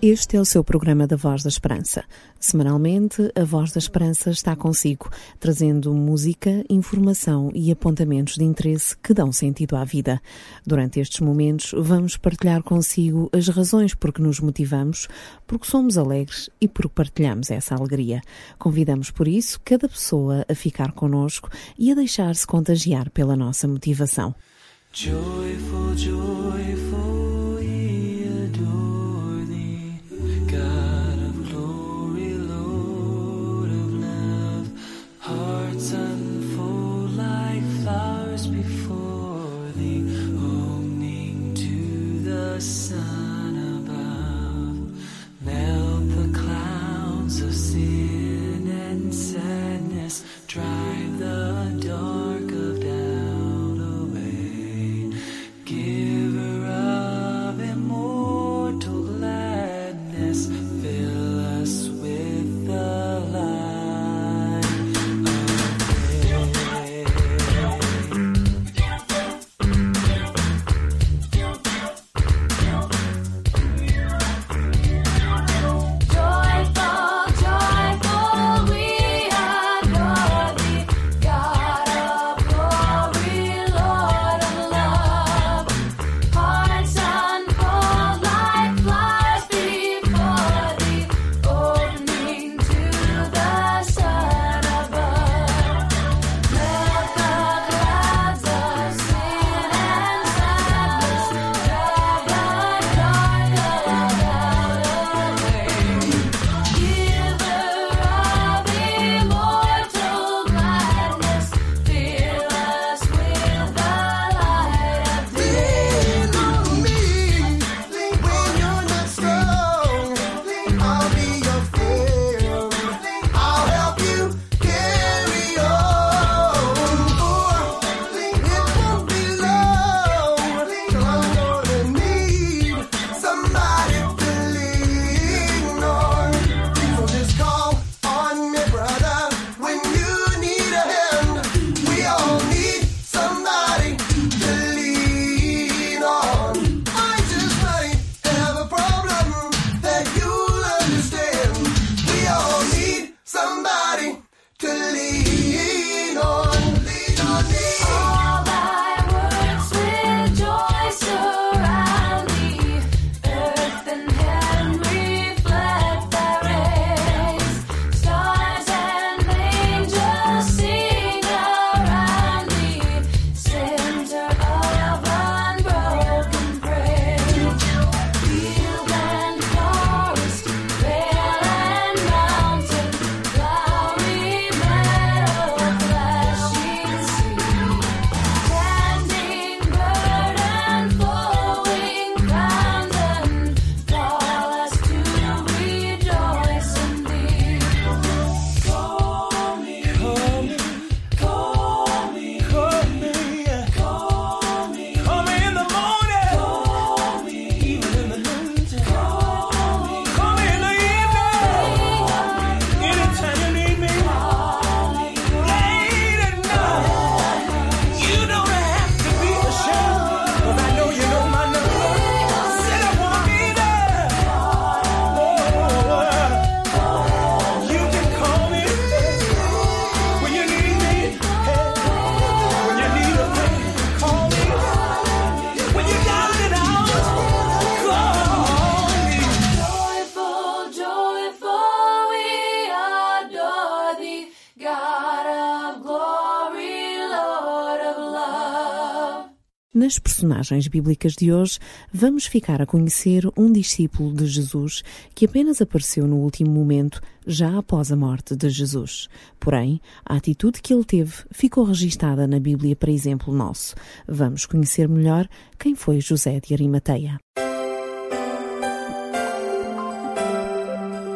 Este é o seu programa da Voz da Esperança. Semanalmente, a Voz da Esperança está consigo, trazendo música, informação e apontamentos de interesse que dão sentido à vida. Durante estes momentos, vamos partilhar consigo as razões por que nos motivamos, porque somos alegres e porque partilhamos essa alegria. Convidamos, por isso, cada pessoa a ficar conosco e a deixar-se contagiar pela nossa motivação. Joyful, joyful. Nas personagens bíblicas de hoje, vamos ficar a conhecer um discípulo de Jesus que apenas apareceu no último momento, já após a morte de Jesus. Porém, a atitude que ele teve ficou registada na Bíblia para exemplo nosso. Vamos conhecer melhor quem foi José de Arimateia.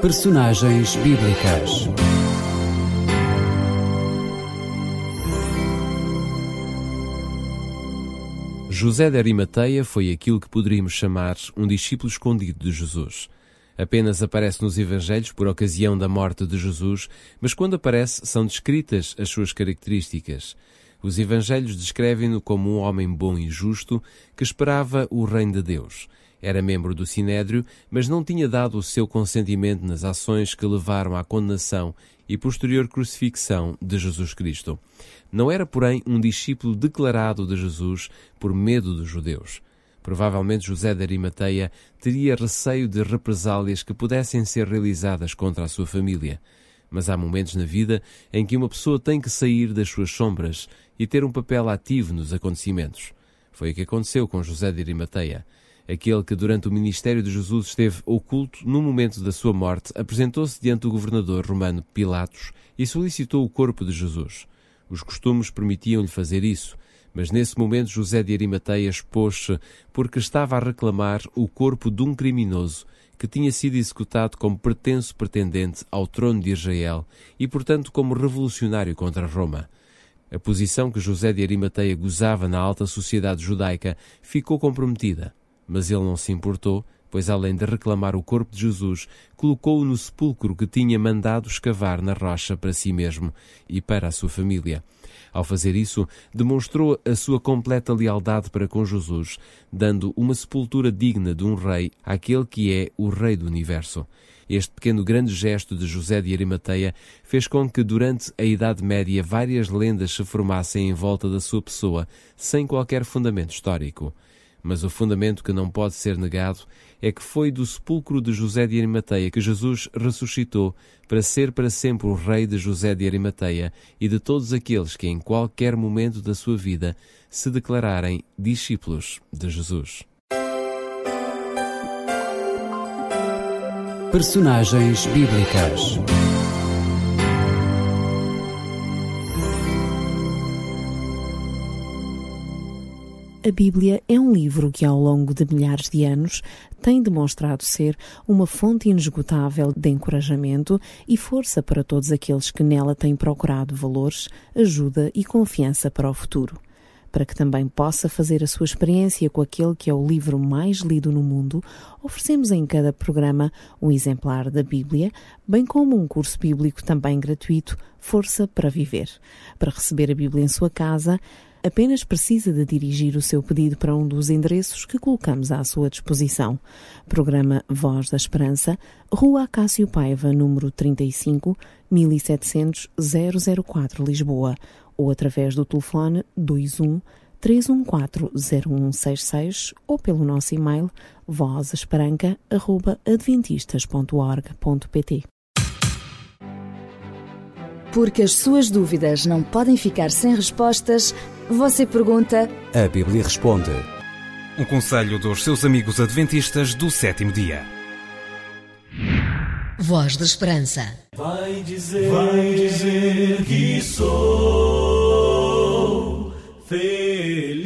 Personagens bíblicas. José de Arimateia foi aquilo que poderíamos chamar um discípulo escondido de Jesus. Apenas aparece nos Evangelhos por ocasião da morte de Jesus, mas quando aparece são descritas as suas características. Os Evangelhos descrevem-no como um homem bom e justo que esperava o reino de Deus. Era membro do Sinédrio, mas não tinha dado o seu consentimento nas ações que levaram à condenação e posterior crucifixão de Jesus Cristo. Não era, porém, um discípulo declarado de Jesus por medo dos judeus. Provavelmente José de Arimateia teria receio de represálias que pudessem ser realizadas contra a sua família. Mas há momentos na vida em que uma pessoa tem que sair das suas sombras e ter um papel ativo nos acontecimentos. Foi o que aconteceu com José de Arimateia. Aquele que durante o ministério de Jesus esteve oculto no momento da sua morte, apresentou-se diante do governador romano Pilatos e solicitou o corpo de Jesus. Os costumes permitiam-lhe fazer isso, mas nesse momento José de Arimateia expôs-se porque estava a reclamar o corpo de um criminoso que tinha sido executado como pretenso pretendente ao trono de Israel e, portanto, como revolucionário contra Roma. A posição que José de Arimateia gozava na alta sociedade judaica ficou comprometida. Mas ele não se importou, pois além de reclamar o corpo de Jesus, colocou-o no sepulcro que tinha mandado escavar na rocha para si mesmo e para a sua família. Ao fazer isso, demonstrou a sua completa lealdade para com Jesus, dando uma sepultura digna de um rei àquele que é o Rei do Universo. Este pequeno grande gesto de José de Arimateia fez com que durante a Idade Média várias lendas se formassem em volta da sua pessoa, sem qualquer fundamento histórico. Mas o fundamento que não pode ser negado é que foi do sepulcro de José de Arimateia que Jesus ressuscitou para ser para sempre o rei de José de Arimateia e de todos aqueles que em qualquer momento da sua vida se declararem discípulos de Jesus. Personagens bíblicas. A Bíblia é um livro que, ao longo de milhares de anos, tem demonstrado ser uma fonte inesgotável de encorajamento e força para todos aqueles que nela têm procurado valores, ajuda e confiança para o futuro. Para que também possa fazer a sua experiência com aquele que é o livro mais lido no mundo, oferecemos em cada programa um exemplar da Bíblia, bem como um curso bíblico também gratuito, Força para Viver. Para receber a Bíblia em sua casa, apenas precisa de dirigir o seu pedido para um dos endereços que colocamos à sua disposição. Programa Voz da Esperança, Rua Cássio Paiva, número 35, 1700 004, Lisboa, ou através do telefone 21 314-0166 ou pelo nosso e-mail vozesperanca.adventistas.org.pt Porque as suas dúvidas não podem ficar sem respostas, você pergunta. A Bíblia responde. Um conselho dos seus amigos adventistas do sétimo dia. Voz da Esperança. Vai dizer, vai dizer que sou feliz.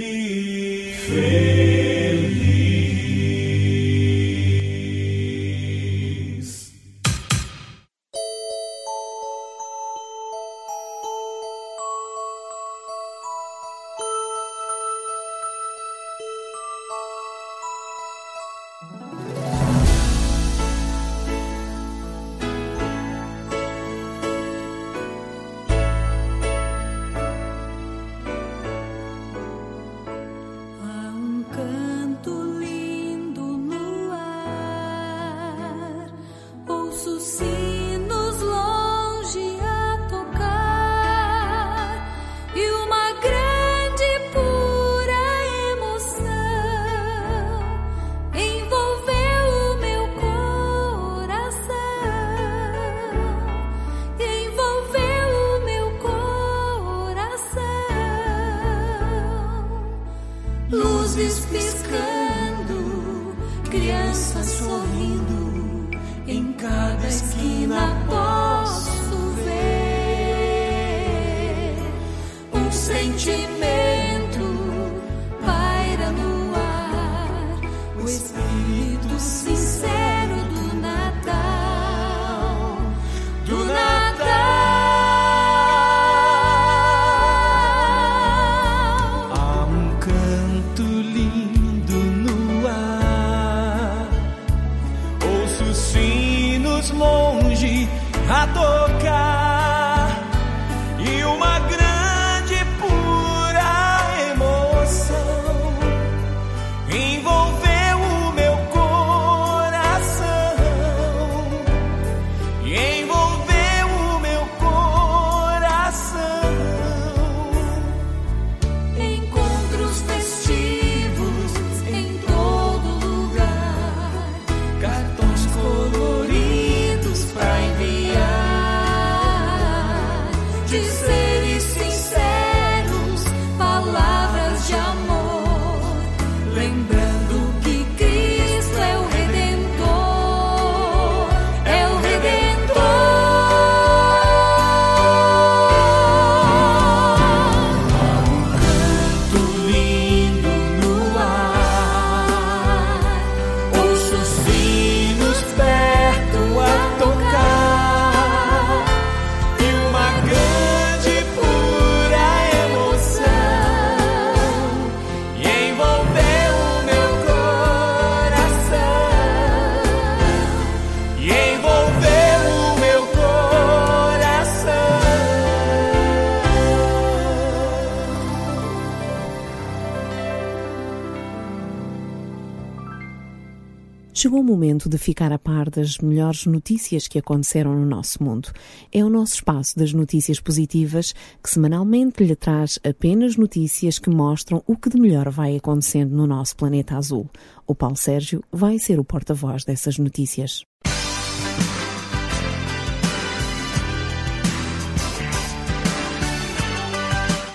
Chegou o momento de ficar a par das melhores notícias que aconteceram no nosso mundo. É o nosso espaço das notícias positivas que semanalmente lhe traz apenas notícias que mostram o que de melhor vai acontecendo no nosso planeta azul. O Paulo Sérgio vai ser o porta-voz dessas notícias.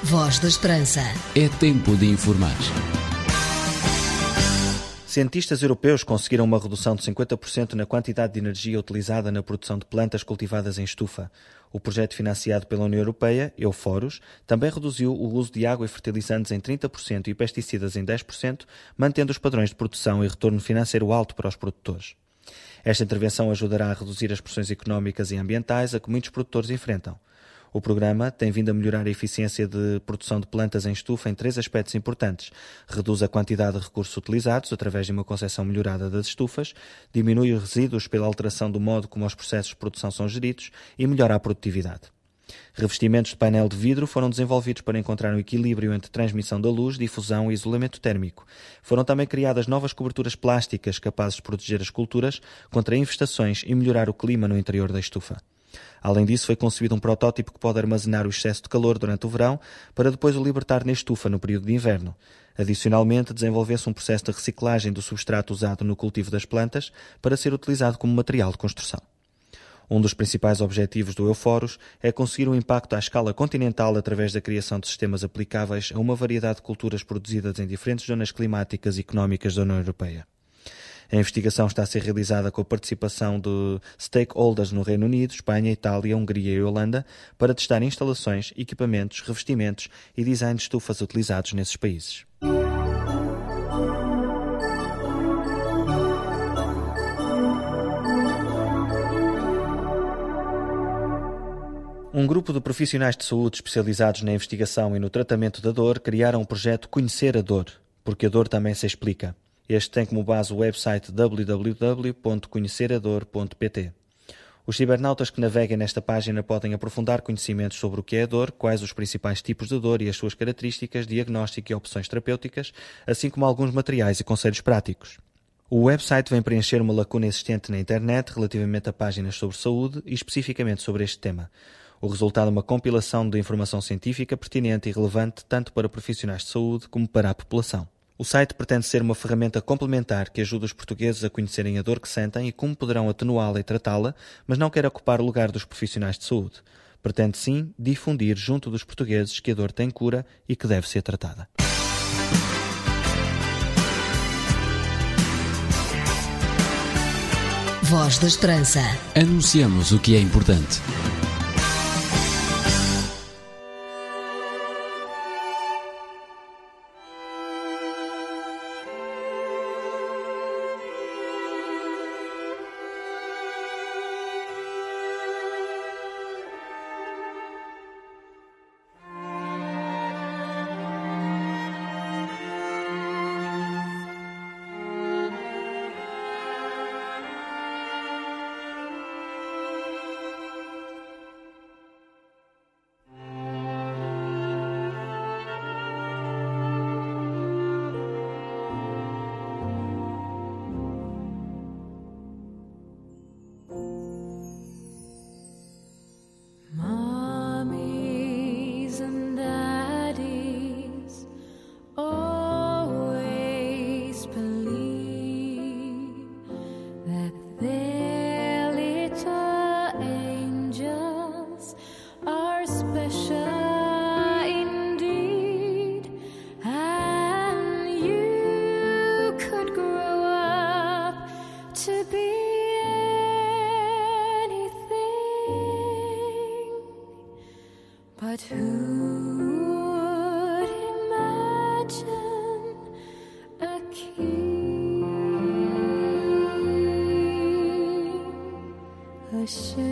Voz da Esperança. É tempo de informar. Cientistas europeus conseguiram uma redução de 50% na quantidade de energia utilizada na produção de plantas cultivadas em estufa. O projeto financiado pela União Europeia, Euforos, também reduziu o uso de água e fertilizantes em 30% e pesticidas em 10%, mantendo os padrões de produção e retorno financeiro alto para os produtores. Esta intervenção ajudará a reduzir as pressões económicas e ambientais a que muitos produtores enfrentam. O programa tem vindo a melhorar a eficiência de produção de plantas em estufa em três aspectos importantes. Reduz a quantidade de recursos utilizados através de uma concepção melhorada das estufas, diminui os resíduos pela alteração do modo como os processos de produção são geridos e melhora a produtividade. Revestimentos de painel de vidro foram desenvolvidos para encontrar um equilíbrio entre transmissão da luz, difusão e isolamento térmico. Foram também criadas novas coberturas plásticas capazes de proteger as culturas contra infestações e melhorar o clima no interior da estufa. Além disso, foi concebido um protótipo que pode armazenar o excesso de calor durante o verão para depois o libertar na estufa no período de inverno. Adicionalmente, desenvolveu-se um processo de reciclagem do substrato usado no cultivo das plantas para ser utilizado como material de construção. Um dos principais objetivos do Euforos é conseguir um impacto à escala continental através da criação de sistemas aplicáveis a uma variedade de culturas produzidas em diferentes zonas climáticas e económicas da União Europeia. A investigação está a ser realizada com a participação de stakeholders no Reino Unido, Espanha, Itália, Hungria e Holanda para testar instalações, equipamentos, revestimentos e design de estufas utilizados nesses países. Um grupo de profissionais de saúde especializados na investigação e no tratamento da dor criaram o projeto Conhecer a Dor, porque a dor também se explica. Este tem como base o website www.conhecerador.pt. Os cibernautas que naveguem nesta página podem aprofundar conhecimentos sobre o que é a dor, quais os principais tipos de dor e as suas características, diagnóstico e opções terapêuticas, assim como alguns materiais e conselhos práticos. O website vem preencher uma lacuna existente na internet relativamente a páginas sobre saúde e especificamente sobre este tema. O resultado é uma compilação de informação científica pertinente e relevante tanto para profissionais de saúde como para a população. O site pretende ser uma ferramenta complementar que ajuda os portugueses a conhecerem a dor que sentem e como poderão atenuá-la e tratá-la, mas não quer ocupar o lugar dos profissionais de saúde. Pretende sim difundir junto dos portugueses que a dor tem cura e que deve ser tratada. Voz da Esperança. Anunciamos o que é importante. But who would imagine a king, a ship?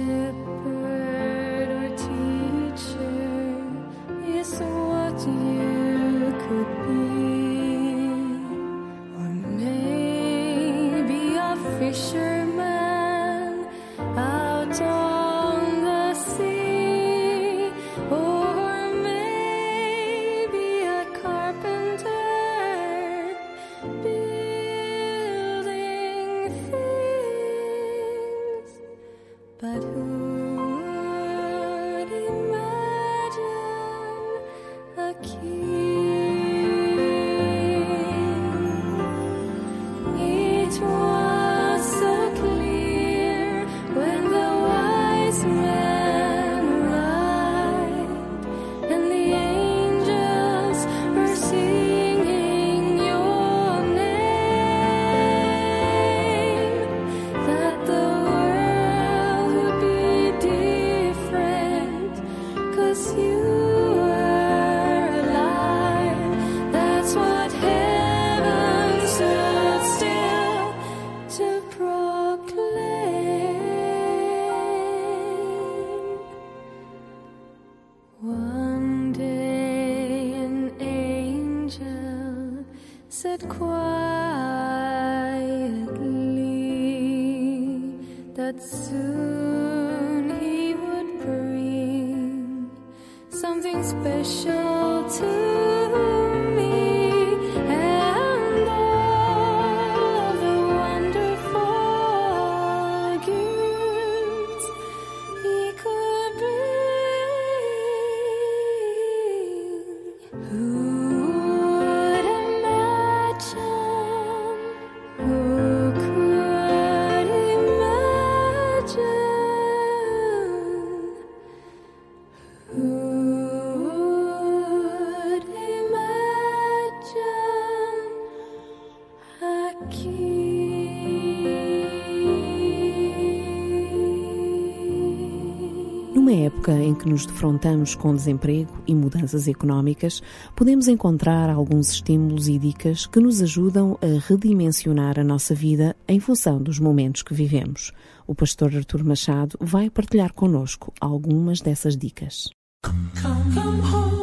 Época em que nos defrontamos com desemprego e mudanças económicas, podemos encontrar alguns estímulos e dicas que nos ajudam a redimensionar a nossa vida em função dos momentos que vivemos. O pastor Artur Machado vai partilhar conosco algumas dessas dicas. Come, come,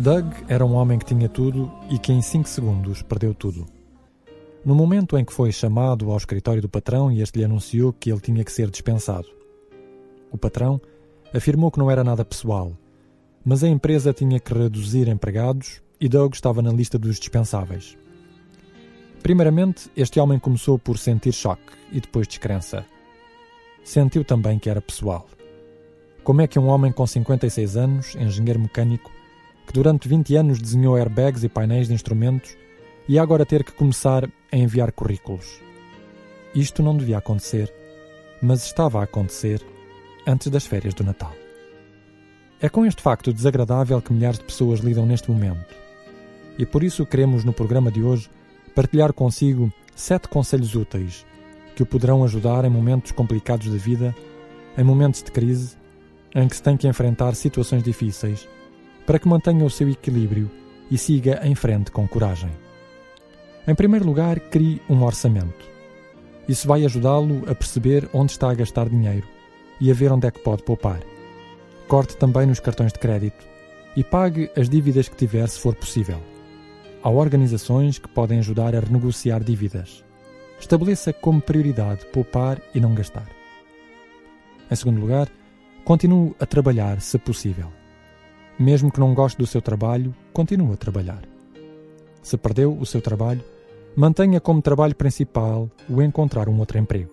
Doug era um homem que tinha tudo e que em cinco segundos perdeu tudo. No momento em que foi chamado ao escritório do patrão e este lhe anunciou que ele tinha que ser dispensado. O patrão afirmou que não era nada pessoal, mas a empresa tinha que reduzir empregados e Doug estava na lista dos dispensáveis. Primeiramente, este homem começou por sentir choque e depois descrença. Sentiu também que era pessoal. Como é que um homem com 56 anos, engenheiro mecânico, que durante 20 anos desenhou airbags e painéis de instrumentos, e agora ter que começar a enviar currículos. Isto não devia acontecer, mas estava a acontecer antes das férias do Natal. É com este facto desagradável que milhares de pessoas lidam neste momento. E por isso queremos, no programa de hoje, partilhar consigo sete conselhos úteis que o poderão ajudar em momentos complicados da vida, em momentos de crise, em que se tem que enfrentar situações difíceis para que mantenha o seu equilíbrio e siga em frente com coragem. Em primeiro lugar, crie um orçamento. Isso vai ajudá-lo a perceber onde está a gastar dinheiro e a ver onde é que pode poupar. Corte também nos cartões de crédito e pague as dívidas que tiver se for possível. Há organizações que podem ajudar a renegociar dívidas. Estabeleça como prioridade poupar e não gastar. Em segundo lugar, continue a trabalhar se possível. Mesmo que não goste do seu trabalho, continue a trabalhar. Se perdeu o seu trabalho, mantenha como trabalho principal o encontrar um outro emprego.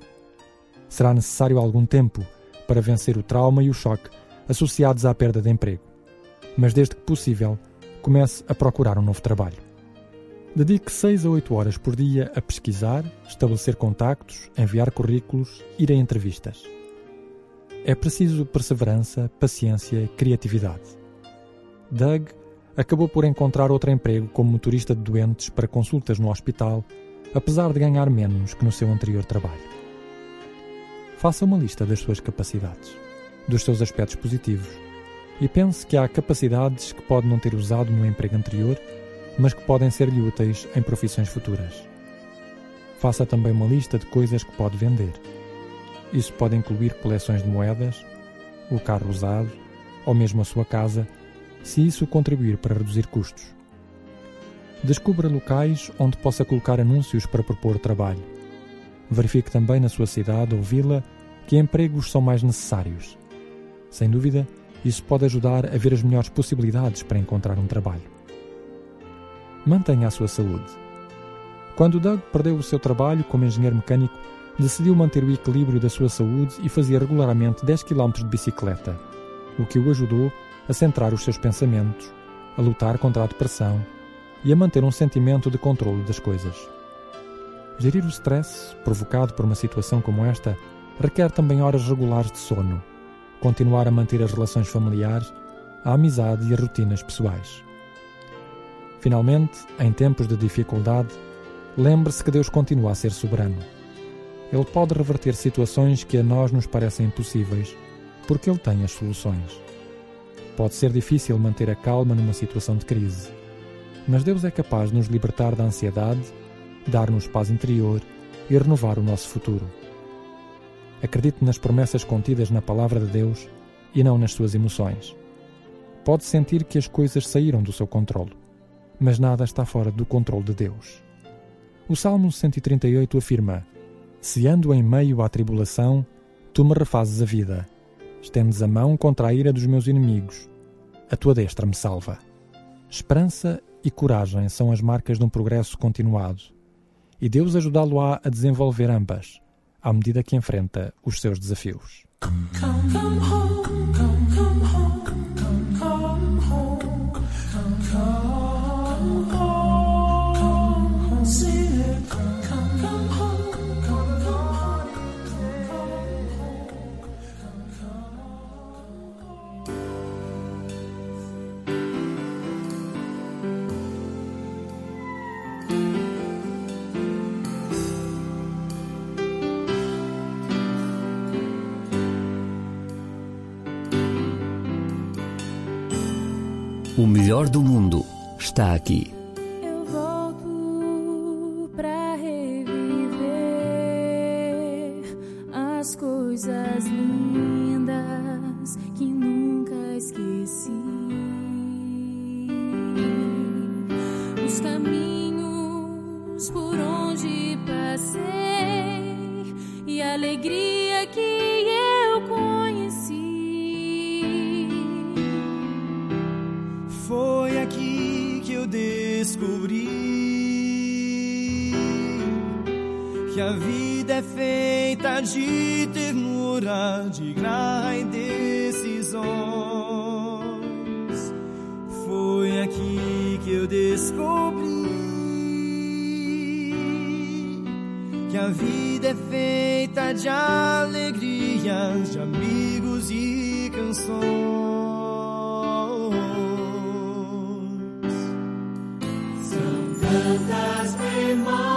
Será necessário algum tempo para vencer o trauma e o choque associados à perda de emprego. Mas desde que possível, comece a procurar um novo trabalho. Dedique 6 a 8 horas por dia a pesquisar, estabelecer contactos, enviar currículos, ir a entrevistas. É preciso perseverança, paciência criatividade. Doug acabou por encontrar outro emprego como motorista de doentes para consultas no hospital, apesar de ganhar menos que no seu anterior trabalho. Faça uma lista das suas capacidades, dos seus aspectos positivos, e pense que há capacidades que pode não ter usado no emprego anterior, mas que podem ser-lhe úteis em profissões futuras. Faça também uma lista de coisas que pode vender. Isso pode incluir coleções de moedas, o carro usado ou mesmo a sua casa, se isso contribuir para reduzir custos. Descubra locais onde possa colocar anúncios para propor trabalho. Verifique também na sua cidade ou vila que empregos são mais necessários. Sem dúvida, isso pode ajudar a ver as melhores possibilidades para encontrar um trabalho. Mantenha a sua saúde. Quando Doug perdeu o seu trabalho como engenheiro mecânico, decidiu manter o equilíbrio da sua saúde e fazia regularmente 10 km de bicicleta, o que o ajudou a centrar os seus pensamentos, a lutar contra a depressão e a manter um sentimento de controle das coisas. Gerir o stress provocado por uma situação como esta requer também horas regulares de sono, continuar a manter as relações familiares, a amizade e as rotinas pessoais. Finalmente, em tempos de dificuldade, lembre-se que Deus continua a ser soberano. Ele pode reverter situações que a nós nos parecem impossíveis, porque Ele tem as soluções. Pode ser difícil manter a calma numa situação de crise, mas Deus é capaz de nos libertar da ansiedade, dar-nos paz interior e renovar o nosso futuro. Acredite nas promessas contidas na palavra de Deus e não nas suas emoções. Pode sentir que as coisas saíram do seu controle, mas nada está fora do controle de Deus. O Salmo 138 afirma: Se ando em meio à tribulação, tu me refazes a vida. Estendes a mão contra a ira dos meus inimigos. A tua destra me salva. Esperança e coragem são as marcas de um progresso continuado, e Deus ajudá-lo-á a desenvolver ambas, à medida que enfrenta os seus desafios. Come, come home, come, O melhor do mundo está aqui. De ternura, de graça e decisões. Foi aqui que eu descobri que a vida é feita de alegrias, de amigos e canções. São tantas memórias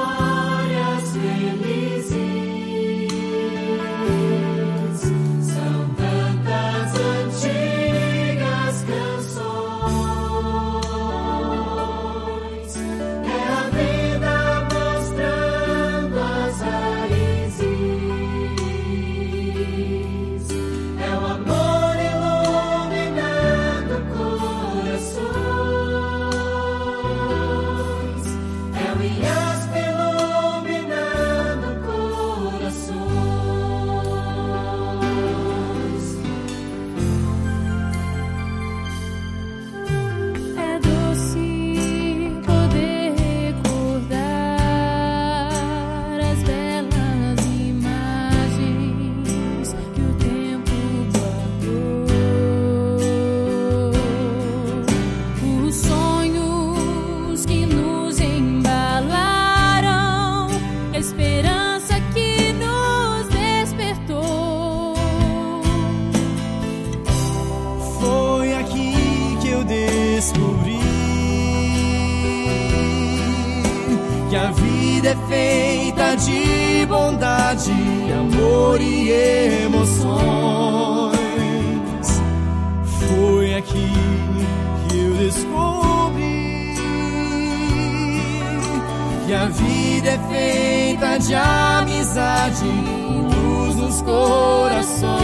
que a vida é feita de amizade luz nos corações.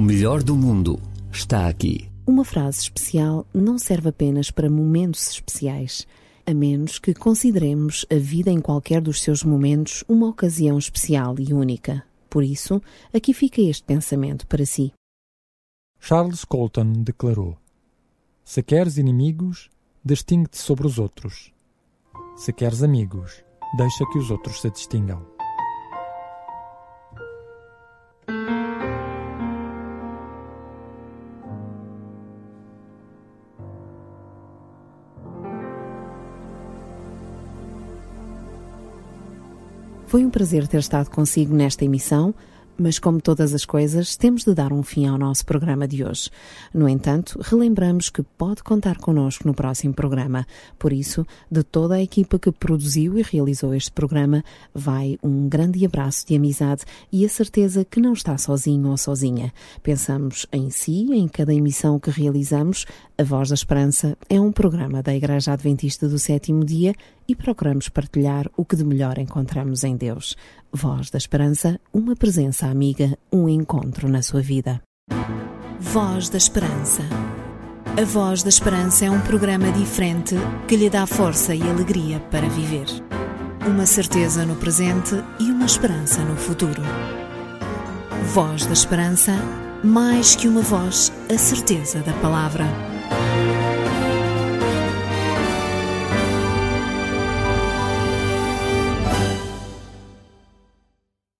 O melhor do mundo está aqui. Uma frase especial não serve apenas para momentos especiais, a menos que consideremos a vida em qualquer dos seus momentos uma ocasião especial e única. Por isso, aqui fica este pensamento para si. Charles Colton declarou: Se queres inimigos, distingue-te sobre os outros. Se queres amigos, deixa que os outros se distingam. Foi um prazer ter estado consigo nesta emissão, mas como todas as coisas, temos de dar um fim ao nosso programa de hoje. No entanto, relembramos que pode contar connosco no próximo programa. Por isso, de toda a equipa que produziu e realizou este programa, vai um grande abraço de amizade e a certeza que não está sozinho ou sozinha. Pensamos em si, em cada emissão que realizamos. A Voz da Esperança é um programa da Igreja Adventista do Sétimo Dia e procuramos partilhar o que de melhor encontramos em Deus. Voz da Esperança, uma presença amiga, um encontro na sua vida. Voz da Esperança. A Voz da Esperança é um programa diferente que lhe dá força e alegria para viver. Uma certeza no presente e uma esperança no futuro. Voz da Esperança, mais que uma voz, a certeza da palavra.